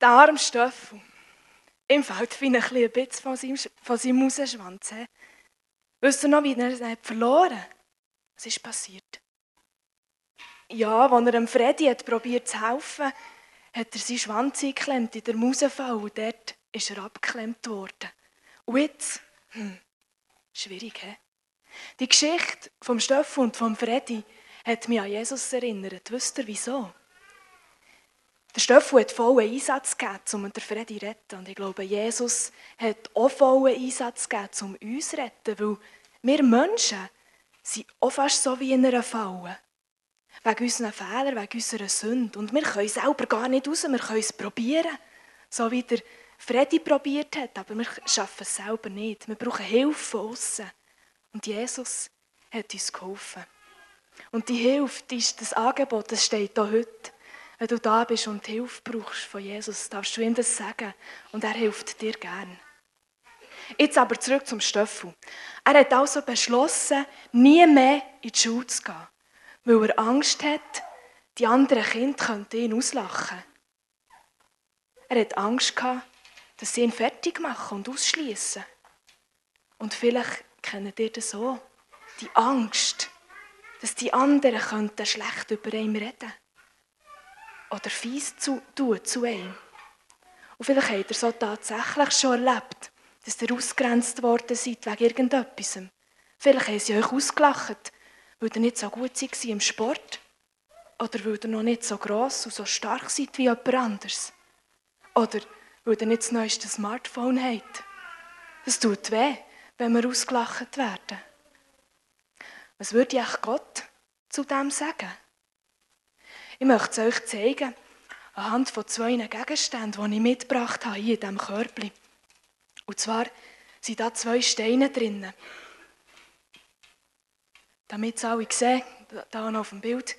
Der arme Stöffel. Ihm fällt wie ein bisschen Bitz von seinem, von seinem Rausschwanz. Wisst ihr noch, wie er es verloren hat? Was ist passiert? Ja, als er dem Freddy hat probiert zu helfen, hat er seinen Schwanz eingeklemmt in der Mausefall und dort ist er abgeklemmt worden. Und jetzt, hm, schwierig, he? Die Geschichte vom Stöffel und vom Freddy hat mich an Jesus erinnert. Wisst ihr, wieso? Der Stöffel hat vollen Einsatz gegeben, um den Freddy zu retten. Und ich glaube, Jesus hat auch vollen Einsatz gegeben, um uns zu retten. Weil wir Menschen sind auch fast so wie in einer Falle. Wegen unseren Fehlern, wegen unserer Sünde. Und wir können selber gar nicht raus, wir können es probieren. So wie der Freddy probiert hat, aber wir schaffen es selber nicht. Wir brauchen Hilfe von außen. Und Jesus hat uns geholfen. Und die Hilfe, das Angebot, das steht hier heute. Wenn du da bist und Hilfe brauchst von Jesus, darfst du ihm das sagen. Und er hilft dir gern. Jetzt aber zurück zum Stöffel. Er hat also beschlossen, nie mehr in die Schule zu gehen, weil er Angst hat, die anderen Kinder könnten ihn auslachen. Er hat Angst gehabt, dass sie ihn fertig machen und ausschließen. Und vielleicht kennt ihr das auch. Die Angst, dass die anderen schlecht über ihn reden oder fies zu tun zu ihm. Und vielleicht habt ihr so tatsächlich schon erlebt, dass ihr ausgrenzt worden seid wegen irgendetwas. Vielleicht haben sie euch ausgelacht, weil ihr nicht so gut seid im Sport. Oder weil ihr noch nicht so gross und so stark seid wie jemand anderes. Oder weil ihr nicht das neueste Smartphone habt. Es tut weh, wenn wir ausgelacht werden. Was würde ich Gott zu dem sagen? Ich möchte es euch zeigen, anhand von zwei Gegenständen, die ich mitgebracht habe, hier in diesem Körbchen. Und zwar sind da zwei Steine drin. Damit es alle sehen, da auf dem Bild,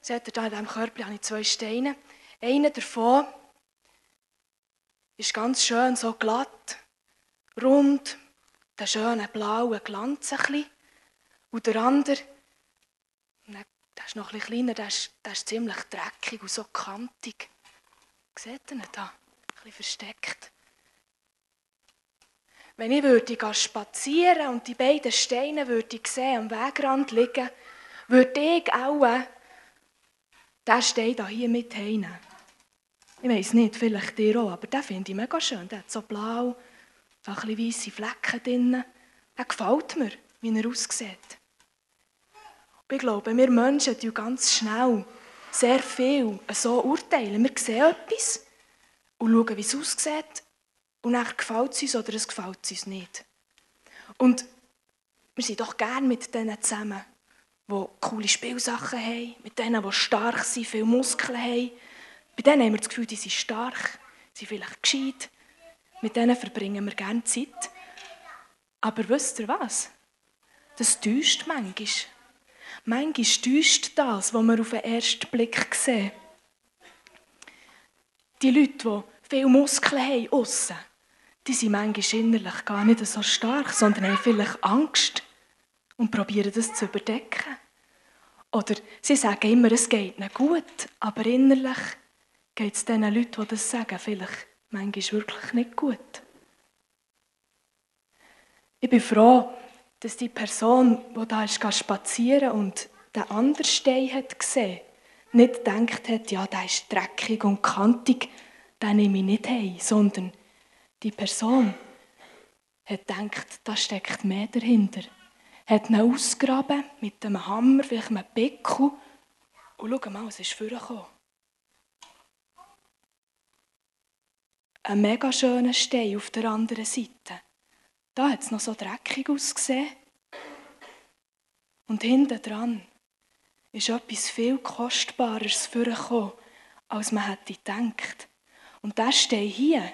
seht ihr, da in diesem Körbchen habe ich zwei Steine. Einer davon ist ganz schön so glatt, rund, der schöne blaue Glanz ein bisschen. Und der andere der ist noch bisschen kleiner, der ist, der ist ziemlich dreckig und so kantig. Seht ihr ihn da? Ein bisschen versteckt. Wenn ich würde spazieren und die beiden Steine würde ich sehen, am Wegrand liegen, würde ich auch diesen Stein hier mit heimnehmen. Ich weiß nicht, vielleicht dir auch, aber den finde ich mega schön. Der hat so blau, da ein bisschen weisse Flecken drin. Der gefällt mir, wie er aussieht. Ich glaube, wir Menschen tun ganz schnell sehr viel so urteilen. Wir sehen etwas und schauen, wie es aussieht. Und dann gefällt es uns oder es gefällt uns nicht. Und wir sind doch gerne mit denen zusammen, die coole Spielsachen haben, mit denen, die stark sind, viele Muskeln haben. Bei denen haben wir das Gefühl, die sind stark, sind vielleicht gescheit. Mit denen verbringen wir gerne Zeit. Aber wisst ihr was? Das täuscht manchmal. Manchmal täuscht das, was wir auf den ersten Blick sehen. Die Leute, die viele Muskeln haben, aussen, die sind manchmal innerlich gar nicht so stark, sondern haben vielleicht Angst und probieren das zu überdecken. Oder sie sagen immer, es geht ihnen gut, aber innerlich geht es den Leuten, die das sagen, vielleicht manchmal wirklich nicht gut. Ich bin froh, dass die Person, die da ist, spazieren und den anderen Stein hat gesehen, nicht gedacht hat, ja, der ist dreckig und kantig, den nehme ich nicht heim, sondern die Person hat gedacht, da steckt mehr dahinter. Hat ihn ausgraben mit einem Hammer, vielleicht einem Pickel und schau mal, es ist vorgekommen. Ein mega schöner Stein auf der anderen Seite. Da hat es noch so dreckig ausgesehen. Und hinten dran ist etwas viel Kostbares vorgekommen, als man hätte gedacht. Und der Stein hier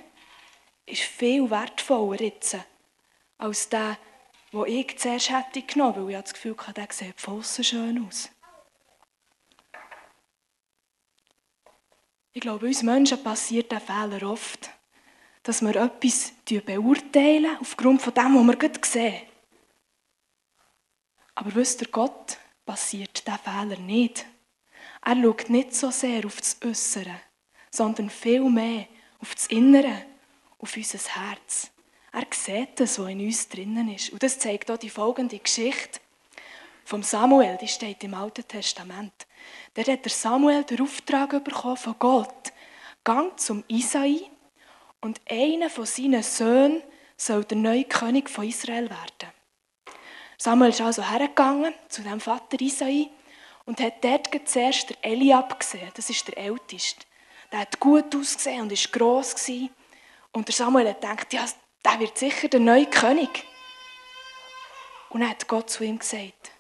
ist viel wertvoller jetzt, als der, den ich zuerst hätte genommen, weil ich das Gefühl hatte, der sieht von schön aus. Ich glaube, uns Menschen passiert der Fehler oft dass wir etwas beurteilen aufgrund von dem, was wir gerade sehen. Aber wisst ihr, Gott passiert dieser Fehler nicht. Er schaut nicht so sehr auf das Äußere, sondern viel mehr auf das Innere, auf unser Herz. Er sieht das, was in uns drinnen ist. Und das zeigt auch die folgende Geschichte vom Samuel, die steht im Alten Testament. Der hat der Samuel den Auftrag bekommen von Gott. Gang zum Isai und einer von seinen Söhnen soll der neue König von Israel werden. Samuel ist also hergegangen zu dem Vater Isai und hat dort zuerst der Eliab gesehen. Das ist der Älteste. Der hat gut ausgesehen und ist gross. Und der Samuel hat gedacht, ja, der wird sicher der neue König. Und dann hat Gott zu ihm gesagt,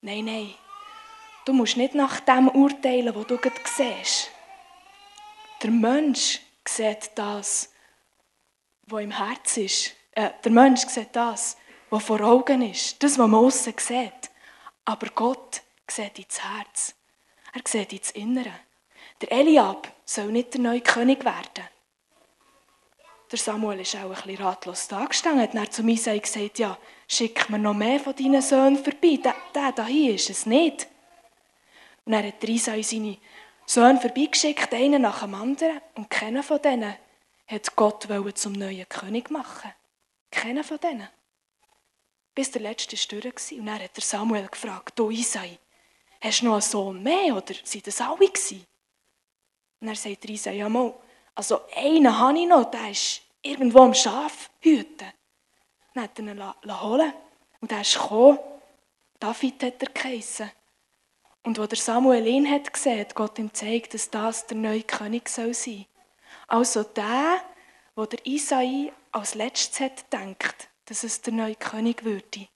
nein, nein, du musst nicht nach dem urteilen, was du gerade siehst. Der Mensch sieht das, was im Herz ist. Äh, der Mensch sieht das, was vor Augen ist. Das, was man außen sieht. Aber Gott sieht ins Herz. Er sieht ins Innere. Der Eliab soll nicht der neue König werden. Der Samuel ist auch ein bisschen ratlos da gestanden. Er hat zu Isai gesagt, ja, schick mir noch mehr von deinen Söhnen vorbei. Der, der da hier ist es nicht. Und er hat Isai seine Söhne vorbeigeschickt, einen nach dem anderen. Und keiner von denen hat Gott zum neuen König machen. Keiner von denen. Bis der letzte Stürre war. Und dann hat Samuel gefragt, du Isai, hast du noch einen Sohn mehr oder sind das alle gewesen? Und er sagt Isai, ja mal, also einen habe ich noch, der ist irgendwo am Schaf hüten. Dann hat er ihn holen und er ist gekommen. David hat er geheissen. Und wo der Samuel ihn hat gesehen, hat Gott ihm gezeigt, dass das der neue König soll sein. Also der, wo der Isai als letztes hat gedacht, dass es der neue König würde.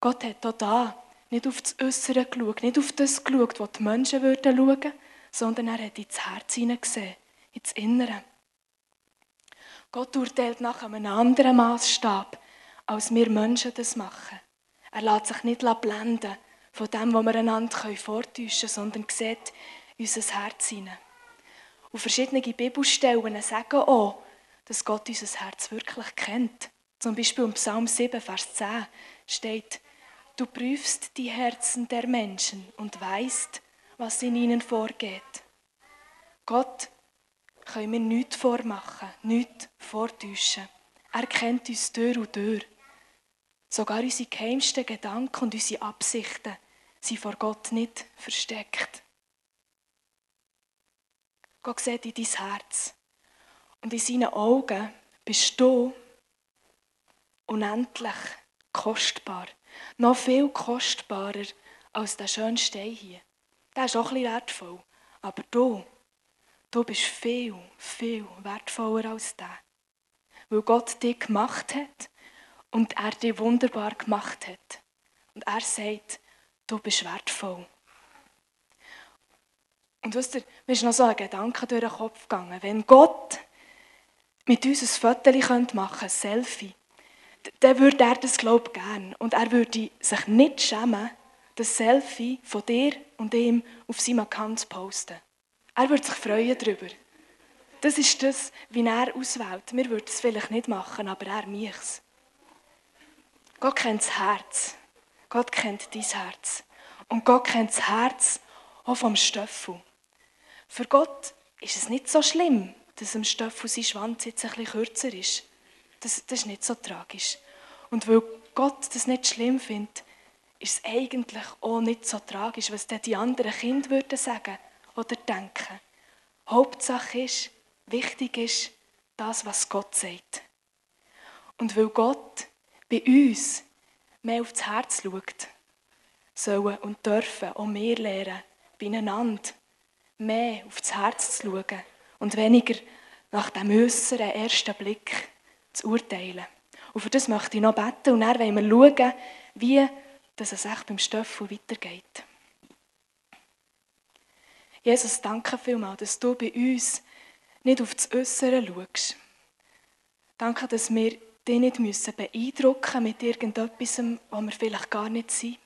Gott hat auch da nicht auf das Äußere geschaut, nicht auf das geschaut, was die Menschen würden schauen, sondern er hat ins Herz hineingesehen, ins Innere. Gott urteilt nach einem anderen Maßstab, als wir Menschen das machen. Er lässt sich nicht blenden von dem, was wir einander vortäuschen können, sondern sieht unser Herz hinein. Und verschiedene Bibelstellen sagen auch, dass Gott unser Herz wirklich kennt. Zum Beispiel im Psalm 7, Vers 10 steht, Du prüfst die Herzen der Menschen und weißt, was in ihnen vorgeht. Gott können wir nichts vormachen, nichts vortäuschen. Er kennt uns Tür und Tür. Sogar unsere geheimsten Gedanken und unsere Absichten sind vor Gott nicht versteckt. Gott sieht in dein Herz. Und in seinen Augen bist du unendlich kostbar. Noch viel kostbarer als der schöne Stein hier. Der ist auch ein bisschen wertvoll. Aber du, du bist viel, viel wertvoller als der. Weil Gott dich gemacht hat und er dich wunderbar gemacht hat. Und er sagt, du bist wertvoll. Und wisst ihr, mir ist noch so ein Gedanke durch den Kopf gegangen. Wenn Gott mit uns ein Foto machen könnte, ein Selfie, dann würde er das, glaube ich, gerne. Und er würde sich nicht schämen, das Selfie von dir und ihm auf seinem Account zu posten. Er würde sich freuen darüber. Das ist das, wie er auswählt. Wir würden es vielleicht nicht machen, aber er mich. Gott kennt das Herz. Gott kennt dein Herz. Und Gott kennt das Herz auch vom Stöffel. Für Gott ist es nicht so schlimm, dass im Stöffel sein Schwanz jetzt ein bisschen kürzer ist. Das, das ist nicht so tragisch. Und weil Gott das nicht schlimm findet, ist es eigentlich auch nicht so tragisch, was dann die anderen Kinder würden sagen oder denken. Hauptsache ist, wichtig ist, das, was Gott sagt. Und weil Gott bei uns mehr aufs Herz schaut, sollen und dürfen auch wir lernen, beieinander mehr aufs Herz zu schauen und weniger nach dem äußeren ersten Blick zu urteilen. Und für das möchte ich noch beten und dann wollen wir schauen, wie es echt beim Stoffel weitergeht. Jesus, danke vielmals, dass du bei uns nicht auf das Äußere schaust. Danke, dass wir dich nicht müssen beeindrucken mit irgendetwas, was wir vielleicht gar nicht sind,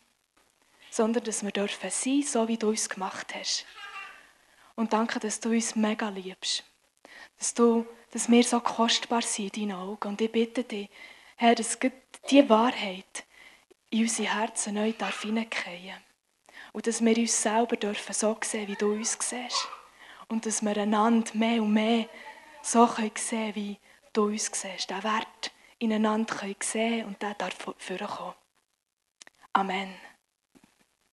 sondern dass wir dürfen sein, so wie du uns gemacht hast. Und danke, dass du uns mega liebst. Dass, du, dass wir so kostbar sind in deinen Augen. Und ich bitte dich, Herr, dass diese Wahrheit in unsere Herzen neu hineinfallen Und dass wir uns selber dürfen so sehen, wie du uns siehst. Und dass wir einander mehr und mehr so sehen können, wie du uns siehst. Den Wert ineinander sehen können und der darf vorkommen. Amen.